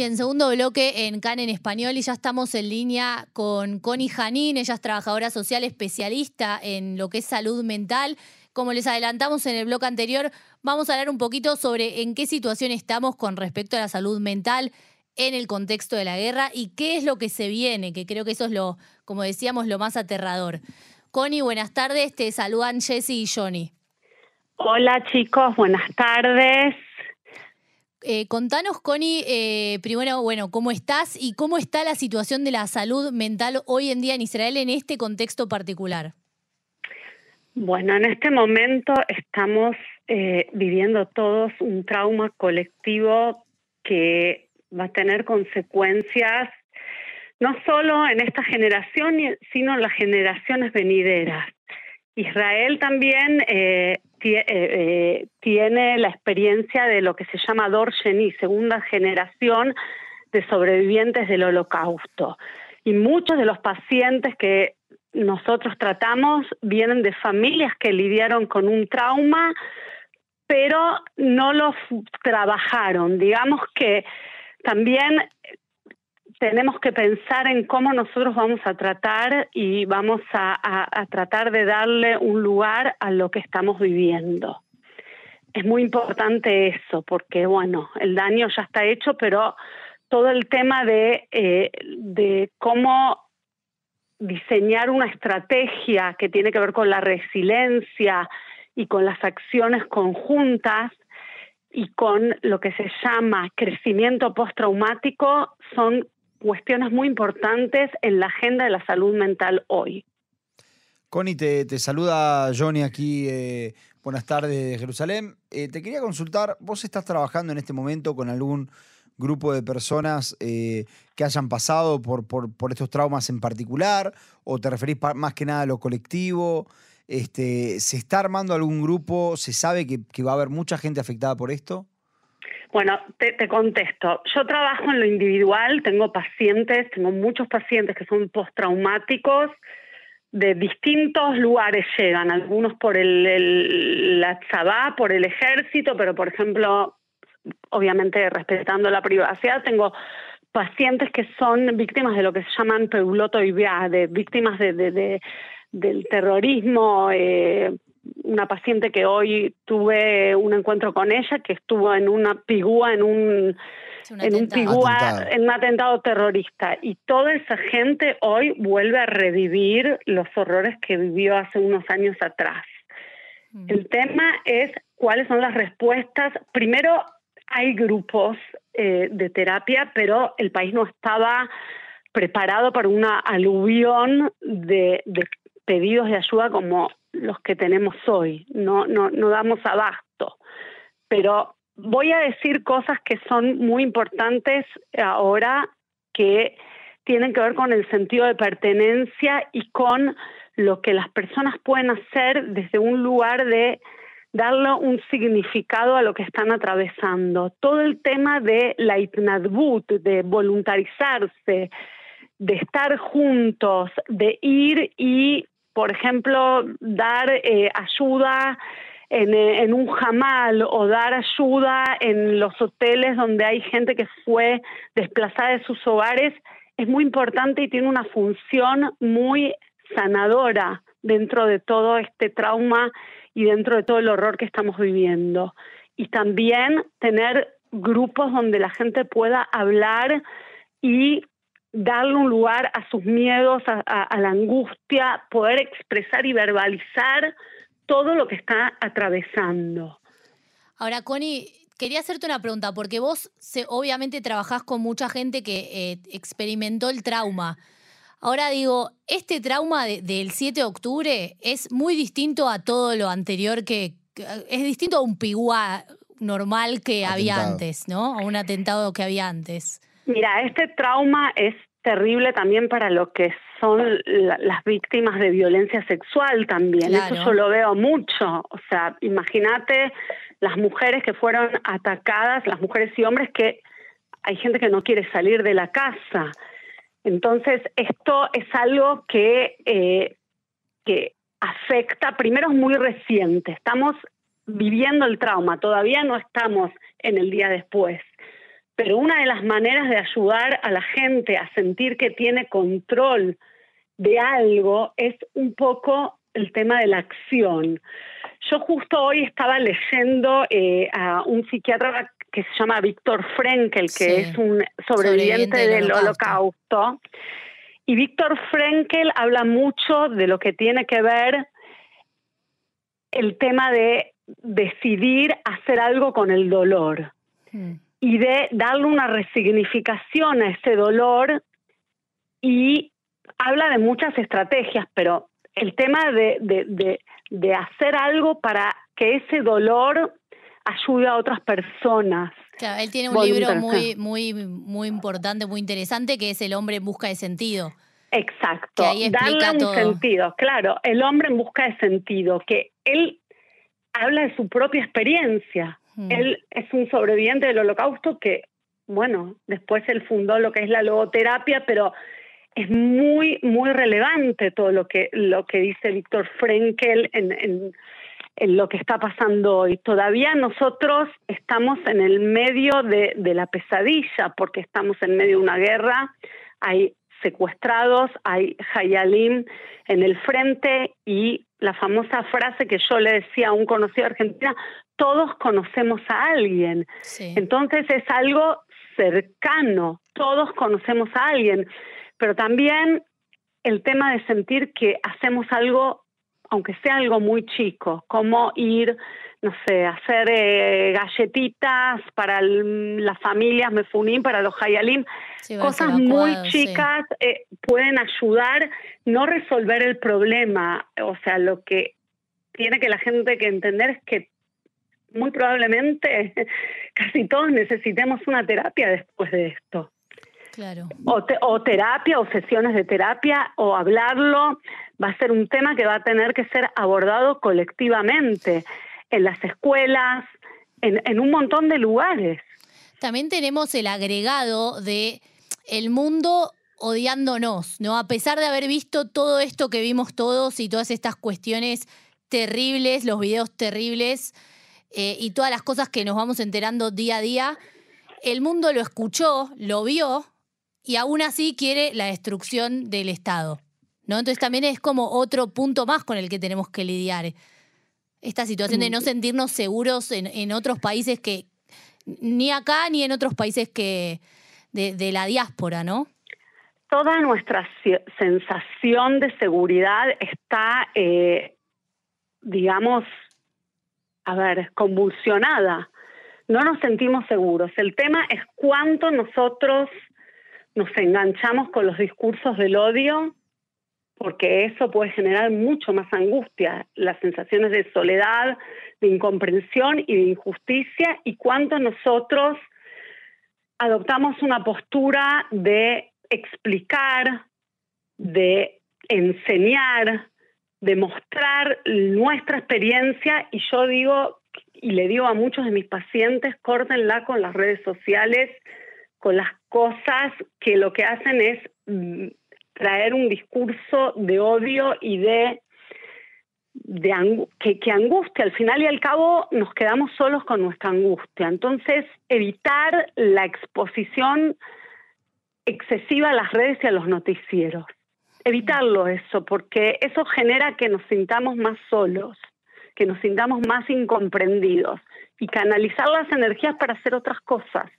Bien, segundo bloque en CAN en español y ya estamos en línea con Connie Janín, ella es trabajadora social especialista en lo que es salud mental. Como les adelantamos en el bloque anterior, vamos a hablar un poquito sobre en qué situación estamos con respecto a la salud mental en el contexto de la guerra y qué es lo que se viene, que creo que eso es lo, como decíamos, lo más aterrador. Connie, buenas tardes, te saludan Jesse y Johnny. Hola chicos, buenas tardes. Eh, contanos, Connie, eh, primero, bueno, cómo estás y cómo está la situación de la salud mental hoy en día en Israel en este contexto particular. Bueno, en este momento estamos eh, viviendo todos un trauma colectivo que va a tener consecuencias no solo en esta generación, sino en las generaciones venideras. Israel también eh, eh, tiene la experiencia de lo que se llama Dor Sheni, segunda generación de sobrevivientes del holocausto. Y muchos de los pacientes que nosotros tratamos vienen de familias que lidiaron con un trauma, pero no los trabajaron. Digamos que también tenemos que pensar en cómo nosotros vamos a tratar y vamos a, tratar de darle un lugar a lo que estamos viviendo. Es muy importante eso, porque bueno, el daño ya está hecho, pero todo el tema de, eh, de cómo diseñar una estrategia que tiene que ver con la resiliencia y con las acciones conjuntas y con lo que se llama crecimiento postraumático son cuestiones muy importantes en la agenda de la salud mental hoy. Connie, te, saluda Johnny aquí. Eh, buenas tardes de Jerusalén. Eh, te quería consultar, ¿vos estás trabajando en este momento con algún grupo de personas eh, que hayan pasado por, estos traumas en particular? ¿O te referís más que nada a lo colectivo? Este, ¿Se está armando algún grupo? ¿Se sabe que va a haber mucha gente afectada por esto? Bueno, te, contesto. Yo trabajo en lo individual, tengo pacientes, tengo muchos pacientes que son postraumáticos, de distintos lugares llegan, algunos por el, la Tzabá, por el ejército, pero por ejemplo, obviamente respetando la privacidad, tengo pacientes que son víctimas de lo que se llaman peuloto y de víctimas de, de, del terrorismo, eh, una paciente que hoy tuve un encuentro con ella, que estuvo en una pigúa, en un, en un pigúa, en un atentado terrorista. Y toda esa gente hoy vuelve a revivir los horrores que vivió hace unos años atrás. Mm. El tema es cuáles son las respuestas. Primero, hay grupos eh, de terapia, pero el país no estaba preparado para una aluvión de, de pedidos de ayuda como los que tenemos hoy, no, no, no damos abasto. Pero voy a decir cosas que son muy importantes ahora que tienen que ver con el sentido de pertenencia y con lo que las personas pueden hacer desde un lugar de darle un significado a lo que están atravesando. Todo el tema de la itnadbut, de voluntarizarse, de estar juntos, de ir y por ejemplo, dar eh, ayuda en, eh, en, un jamal o dar ayuda en los hoteles donde hay gente que fue desplazada de sus hogares, es muy importante y tiene una función muy sanadora dentro de todo este trauma y dentro de todo el horror que estamos viviendo. Y también tener grupos donde la gente pueda hablar y darle un lugar a sus miedos, a, la angustia, poder expresar y verbalizar todo lo que está atravesando. Ahora, Connie, quería hacerte una pregunta, porque vos obviamente trabajás con mucha gente que eh, experimentó el trauma. Ahora digo, este trauma del 7 de octubre es muy distinto a todo lo anterior que, es distinto a un pigua normal que había antes, ¿no? A un atentado que había antes. Mira, este trauma es terrible también para lo que son las víctimas de violencia sexual también. Eso yo lo veo mucho. O sea, imagínate las mujeres que fueron atacadas, las mujeres y hombres que hay gente que no quiere salir de la casa. Entonces, esto es algo que, eh, que afecta, primero es muy reciente, estamos viviendo el trauma, todavía no estamos en el día después pero una de las maneras de ayudar a la gente a sentir que tiene control de algo es un poco el tema de la acción. Yo justo hoy estaba leyendo eh, a un psiquiatra que se llama Víctor Frenkel, que es un sobreviviente, del, holocausto. Y Víctor Frenkel habla mucho de lo que tiene que ver el tema de decidir hacer algo con el dolor hmm. Y de darle una resignificación a ese dolor y habla de muchas estrategias, pero el tema de, de, de hacer algo para que ese dolor ayude a otras personas. Claro, él tiene un libro muy, muy, muy importante, muy interesante, que es El hombre en busca de sentido. Exacto, darle un sentido, claro, el hombre en busca de sentido, que él habla de su propia experiencia. Él es un sobreviviente del holocausto que, bueno, después él fundó lo que es la logoterapia, pero es muy, muy relevante todo lo que, lo que dice Víctor Frenkel en, en, lo que está pasando hoy. Todavía nosotros estamos en el medio de, de la pesadilla porque estamos en medio de una guerra, hay secuestrados, hay Hayalim en el frente y la famosa frase que yo le decía a un conocido de Argentina, todos conocemos a alguien. Entonces es algo cercano, todos conocemos a alguien, pero también el tema de sentir que hacemos algo, aunque sea algo muy chico, como ir no sé, hacer eh, galletitas para las familias Mefunín, para los Hayalim, cosas muy chicas eh, pueden ayudar, no resolver el problema, o sea, lo que tiene que la gente que entender es que muy probablemente casi todos necesitemos una terapia después de esto. Claro. O, o, terapia, o sesiones de terapia, o hablarlo, va a ser un tema que va a tener que ser abordado colectivamente en las escuelas, en, un montón de lugares. También tenemos el agregado de el mundo odiándonos, ¿no? A pesar de haber visto todo esto que vimos todos y todas estas cuestiones terribles, los videos terribles eh, y todas las cosas que nos vamos enterando día a día, el mundo lo escuchó, lo vio y aún así quiere la destrucción del Estado, ¿no? Entonces también es como otro punto más con el que tenemos que lidiar esta situación de no sentirnos seguros en, otros países que, ni acá ni en otros países que de, la diáspora, ¿no? Toda nuestra sensación de seguridad está, eh, digamos, a ver, convulsionada. No nos sentimos seguros. El tema es cuánto nosotros nos enganchamos con los discursos del odio porque eso puede generar mucho más angustia, las sensaciones de soledad, de incomprensión y de injusticia, y cuánto nosotros adoptamos una postura de explicar, de enseñar, de mostrar nuestra experiencia, y yo digo, y le digo a muchos de mis pacientes, córtenla con las redes sociales, con las cosas que lo que hacen es mm, traer un discurso de odio y de, de que, que angustia. Al final y al cabo nos quedamos solos con nuestra angustia. Entonces, evitar la exposición excesiva a las redes y a los noticieros. Evitarlo eso, porque eso genera que nos sintamos más solos, que nos sintamos más incomprendidos y canalizar las energías para hacer otras cosas.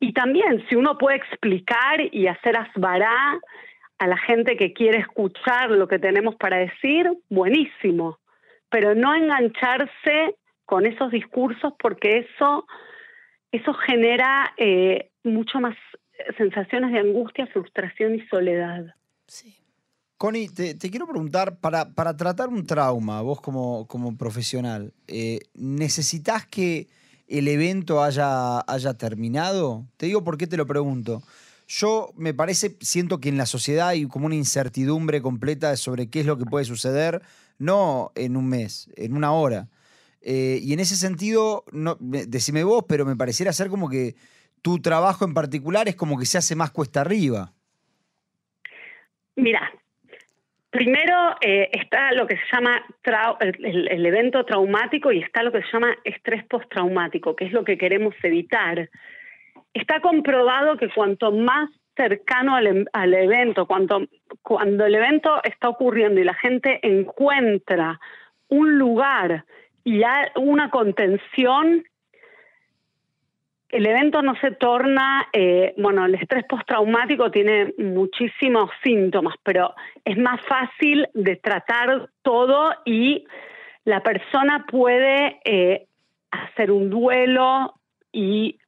Y también, si uno puede explicar y hacer asbará a la gente que quiere escuchar lo que tenemos para decir, buenísimo, pero no engancharse con esos discursos porque eso, eso genera eh, mucho más sensaciones de angustia, frustración y soledad. Sí. Connie, te, quiero preguntar, para, para, tratar un trauma, vos como, como profesional, eh, ¿necesitas que el evento haya, haya terminado? Te digo por qué te lo pregunto. Yo me parece, siento que en la sociedad hay como una incertidumbre completa sobre qué es lo que puede suceder, no en un mes, en una hora. Eh, y en ese sentido, no, decime vos, pero me pareciera ser como que tu trabajo en particular es como que se hace más cuesta arriba. Mira, primero eh, está lo que se llama el, evento traumático y está lo que se llama estrés postraumático, que es lo que queremos evitar. está comprobado que cuanto más cercano al, evento, cuando, cuando el evento está ocurriendo y la gente encuentra un lugar y una contención, el evento no se torna, eh, bueno, el estrés postraumático tiene muchísimos síntomas, pero es más fácil de tratar todo y la persona puede eh, hacer un duelo y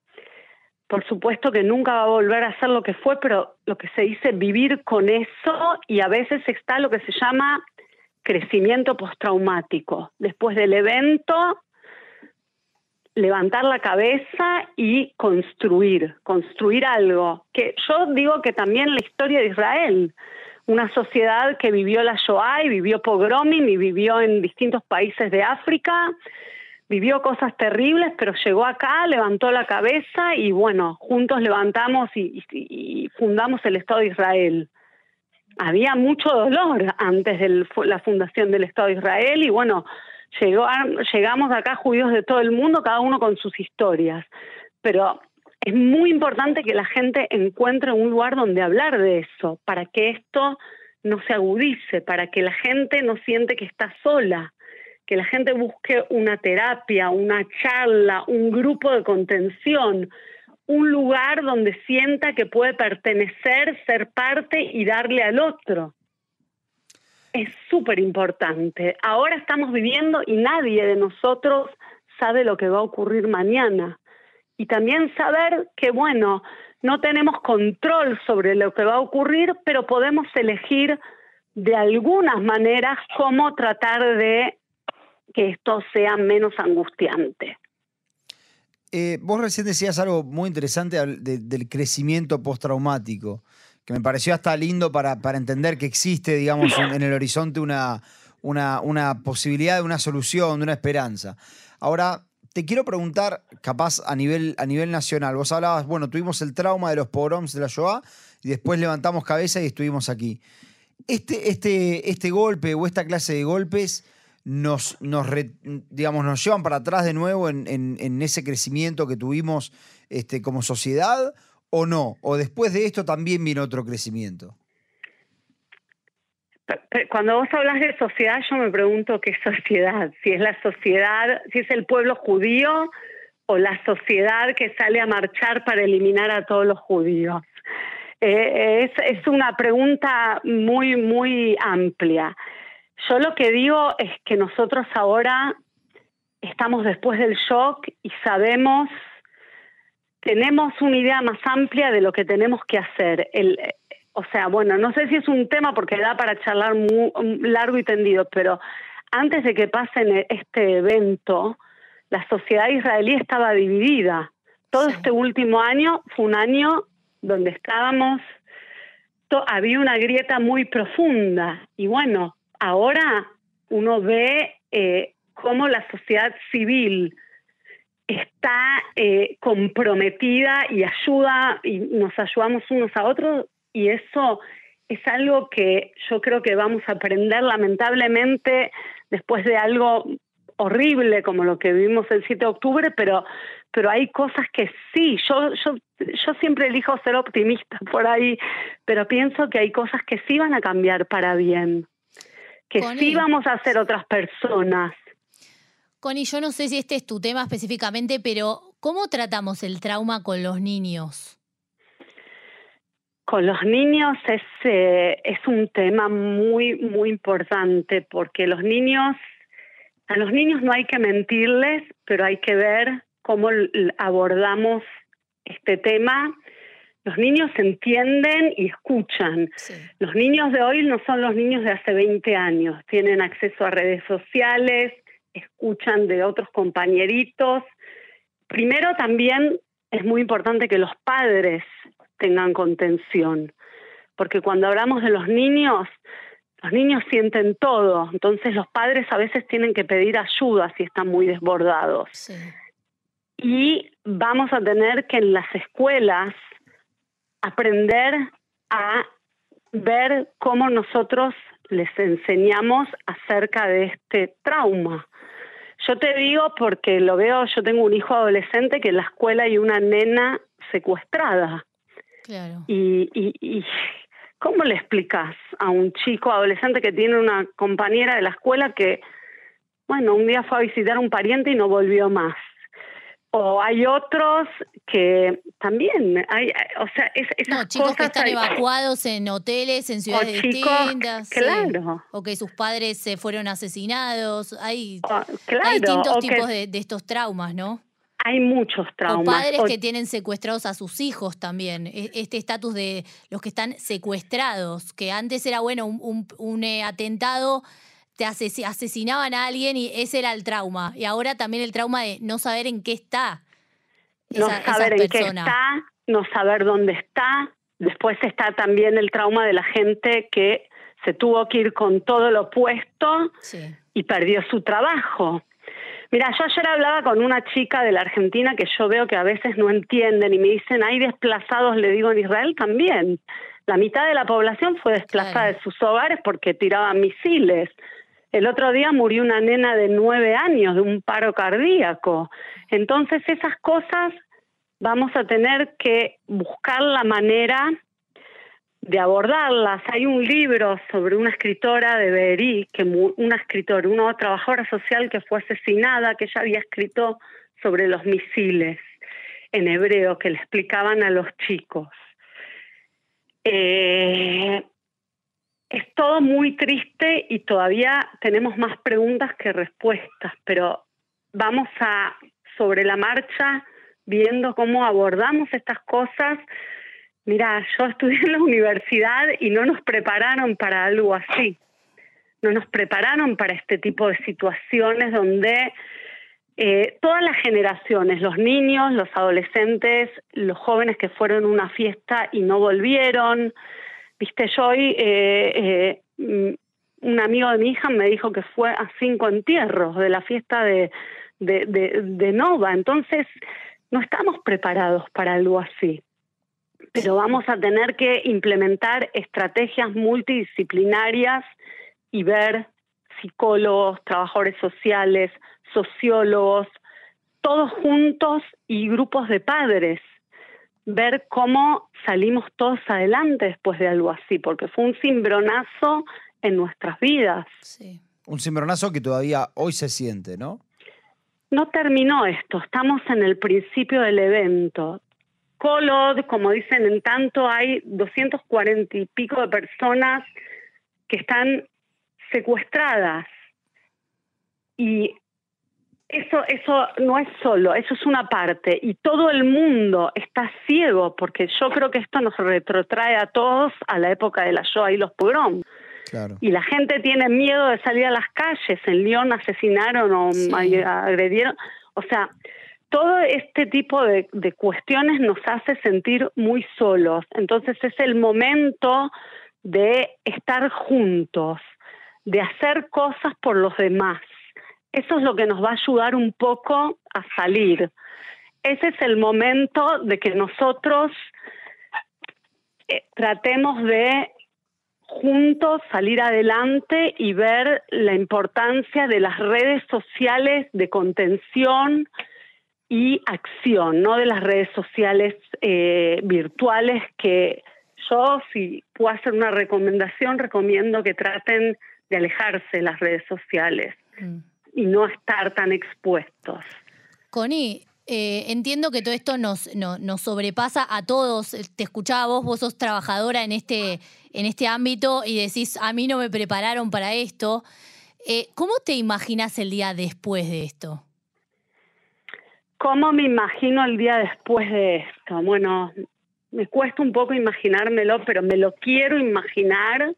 por supuesto que nunca va a volver a ser lo que fue, pero lo que se dice vivir con eso y a veces está lo que se llama crecimiento postraumático. Después del evento levantar la cabeza y construir, construir algo. Que yo digo que también la historia de Israel, una sociedad que vivió la Shoah y vivió pogromim y vivió en distintos países de África, vivió cosas terribles, pero llegó acá, levantó la cabeza y bueno, juntos y, y fundamos el Estado de Israel. Había mucho dolor antes de la fundación del Estado de Israel y bueno, Llegó, llegamos acá judíos de todo el mundo, cada uno con sus historias. Pero es muy importante que la gente encuentre un lugar donde hablar de eso, para que esto no se agudice, para que la gente no siente que está sola, que la gente busque una terapia, una charla, un grupo de contención, un lugar donde sienta que puede pertenecer, ser parte y darle al otro es súper importante. Ahora estamos viviendo y nadie de nosotros sabe lo que va a ocurrir mañana. Y también saber que, bueno, no tenemos control sobre lo que va a ocurrir, pero podemos elegir de algunas maneras cómo tratar de que esto sea menos angustiante. Eh, vos recién decías algo muy interesante del crecimiento postraumático que me pareció hasta lindo para, entender que existe, digamos, en el horizonte una, una, posibilidad de una solución, de una esperanza. Ahora, te quiero preguntar, capaz a nivel, a nivel nacional, vos hablabas, bueno, tuvimos el trauma de los pogroms de la Shoah y después levantamos cabeza y estuvimos aquí. Este, este, este golpe o esta clase de golpes nos, nos, digamos, nos llevan para atrás de nuevo en, en ese crecimiento que tuvimos este, como sociedad o no? ¿O después de esto también viene otro crecimiento? Cuando vos hablas de sociedad, yo me pregunto qué sociedad, si es la sociedad, si es el pueblo judío o la sociedad que sale a marchar para eliminar a todos los judíos. Eh, es, es una pregunta muy, muy amplia. Yo lo que digo es que nosotros ahora estamos después del shock y sabemos tenemos una idea más amplia de lo que tenemos que hacer. El, o sea, bueno, no sé si es un tema porque da para charlar muy, largo y tendido, pero antes de que pase este evento, la sociedad israelí estaba dividida. Todo este último año fue un año donde estábamos, había una grieta muy profunda y bueno, ahora uno ve eh, cómo la sociedad civil, está eh, comprometida y ayuda y nos ayudamos unos a otros y eso es algo que yo creo que vamos a aprender lamentablemente después de algo horrible como lo que vivimos el 7 de octubre, pero pero hay cosas que sí, yo yo yo siempre elijo ser optimista por ahí, pero pienso que hay cosas que sí van a cambiar para bien, que sí vamos a ser otras personas Connie, yo no sé si este es tu tema específicamente, pero ¿cómo tratamos el trauma con los niños? Con los niños es, eh, es un tema muy, muy importante porque los niños, a los niños no hay que mentirles, pero hay que ver cómo abordamos este tema. Los niños entienden y escuchan. Los niños de hoy no son los niños de hace 20 años. Tienen acceso a redes sociales, escuchan de otros compañeritos. Primero también es muy importante que los padres tengan contención, porque cuando hablamos de los niños, los niños sienten todo, entonces los padres a veces tienen que pedir ayuda si están muy desbordados. Y vamos a tener que en las escuelas aprender a ver cómo nosotros les enseñamos acerca de este trauma. Yo te digo porque lo veo, yo tengo un hijo adolescente que en la escuela hay una nena secuestrada. Claro. Y, y, y ¿cómo le explicas a un chico adolescente que tiene una compañera de la escuela que, bueno, un día fue a visitar a un pariente y no volvió más? O hay otros que también, hay, o sea, es, esas No, chicos que cosas están hay- evacuados en hoteles, en ciudades chicos, distintas. sí. claro. O que sus padres se fueron asesinados. Hay, o- claro, hay distintos o que tipos de, de estos traumas, ¿no? hay muchos traumas. O padres O- que tienen secuestrados a sus hijos también. E- Este estatus de los que están secuestrados, que antes era, bueno, un, un- un, eh, atentado, te asesi- asesinaban a alguien y ese era el trauma. Y ahora también el trauma de no saber en qué está no esa, saber en qué está, no saber dónde está. Después está también el trauma de la gente que se tuvo que ir con todo lo puesto Sí. y perdió su trabajo. Mira, yo ayer hablaba con una chica de la Argentina que yo veo que a veces no entienden y me dicen, hay desplazados, le digo, en Israel también. La mitad de la población fue desplazada Claro. de sus hogares porque tiraban misiles. El otro día murió una nena de nueve años de un paro cardíaco. Entonces esas cosas vamos a tener que buscar la manera de abordarlas. Hay un libro sobre una escritora de Berí, que una escritora, una trabajadora social que fue asesinada, que ella había escrito sobre los misiles en hebreo que le explicaban a los chicos. Eh, es todo muy triste y todavía tenemos más preguntas que respuestas, pero vamos a, sobre la marcha, viendo cómo abordamos estas cosas. Mira, yo estudié en la universidad y no nos prepararon para algo así. No nos prepararon para este tipo de situaciones donde eh, todas las generaciones, los niños, los adolescentes, los jóvenes que fueron a una fiesta y no volvieron. Viste, yo hoy, eh, eh, un amigo de mi hija me dijo que fue a cinco entierros de la fiesta de, de, de Nova. Entonces, no estamos preparados para algo así. Pero vamos a tener que implementar estrategias multidisciplinarias y ver psicólogos, trabajadores sociales, sociólogos, todos juntos y grupos de padres, ver cómo salimos todos adelante después de algo así, porque fue un cimbronazo en nuestras vidas. Sí. Un cimbronazo que todavía hoy se siente, ¿no? No terminó esto, estamos en el principio del evento. Colod, como dicen en tanto, hay 240 y pico de personas que están secuestradas. Y eso, eso no es solo, eso es una parte. Y todo el mundo está ciego, porque yo creo que esto nos retrotrae a todos a la época de la Shoah y los pogroms. Claro. Y la gente tiene miedo de salir a las calles. En Lyon asesinaron o Sí. agredieron. O sea, todo este tipo de, de cuestiones nos hace sentir muy solos. Entonces es el momento de estar juntos, de hacer cosas por los demás. Eso es lo que nos va a ayudar un poco a salir. Ese es el momento de que nosotros eh, tratemos de juntos salir adelante y ver la importancia de las redes sociales de contención y acción, no de las redes sociales eh, virtuales que yo, si puedo hacer una recomendación, recomiendo que traten de alejarse de las redes sociales Mm. Y no estar tan expuestos. Connie, eh, entiendo que todo esto nos, no- nos sobrepasa a todos. Te escuchaba vos, vos sos trabajadora en este, en este ámbito y decís, a mí no me prepararon para esto. Eh, ¿Cómo te imaginas el día después de esto? ¿Cómo me imagino el día después de esto? Bueno, me cuesta un poco imaginármelo, pero me lo quiero imaginar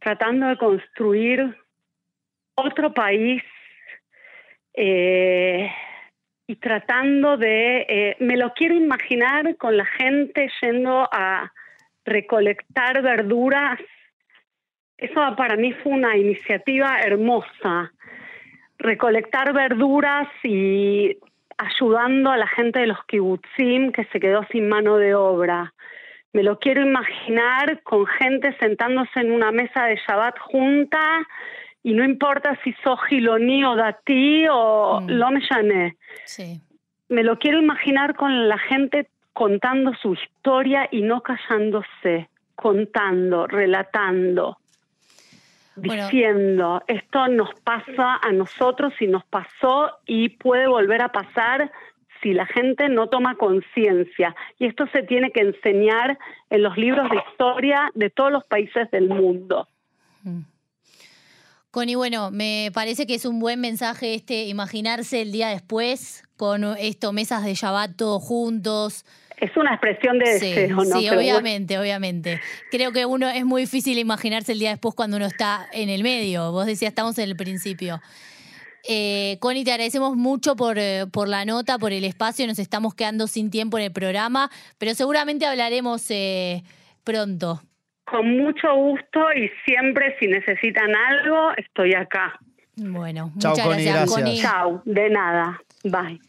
tratando de construir otro país eh, y tratando de, eh, me lo quiero imaginar con la gente yendo a recolectar verduras. Eso para mí fue una iniciativa hermosa recolectar verduras y ayudando a la gente de los kibutzim que se quedó sin mano de obra. Me lo quiero imaginar con gente sentándose en una mesa de Shabbat junta y no importa si sos giloní o datí o Mm. lo me llané. Sí. me lo quiero imaginar con la gente contando su historia y no callándose, contando, relatando, diciendo, esto nos pasa a nosotros y nos pasó y puede volver a pasar si la gente no toma conciencia. Y esto se tiene que enseñar en los libros de historia de todos los países del mundo. Mm. Connie, bueno, me parece que es un buen mensaje este imaginarse el día después con esto, mesas de Shabbat todos juntos. Es una expresión de deseo, ¿no? Sí, obviamente, obviamente. Creo que uno es muy difícil imaginarse el día después cuando uno está en el medio. Vos decías, estamos en el principio. Eh, Connie, te agradecemos mucho por, eh, por, la nota, por el espacio. Nos estamos quedando sin tiempo en el programa, pero seguramente hablaremos eh, pronto. Con mucho gusto y siempre si necesitan algo, estoy acá. Bueno, muchas gracias, Connie. Chao, de nada. Bye.